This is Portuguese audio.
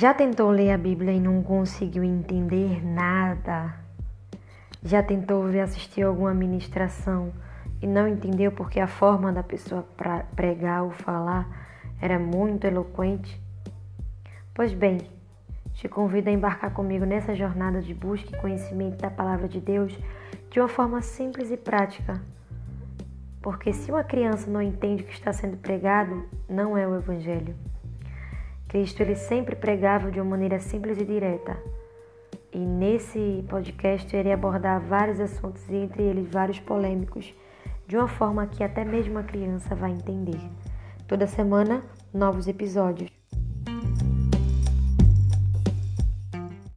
Já tentou ler a Bíblia e não conseguiu entender nada? Já tentou ver assistir alguma ministração e não entendeu porque a forma da pessoa pregar ou falar era muito eloquente? Pois bem, te convido a embarcar comigo nessa jornada de busca e conhecimento da palavra de Deus de uma forma simples e prática. Porque se uma criança não entende o que está sendo pregado, não é o evangelho. Cristo ele sempre pregava de uma maneira simples e direta. E nesse podcast eu irei abordar vários assuntos e entre eles vários polêmicos, de uma forma que até mesmo a criança vai entender. Toda semana, novos episódios.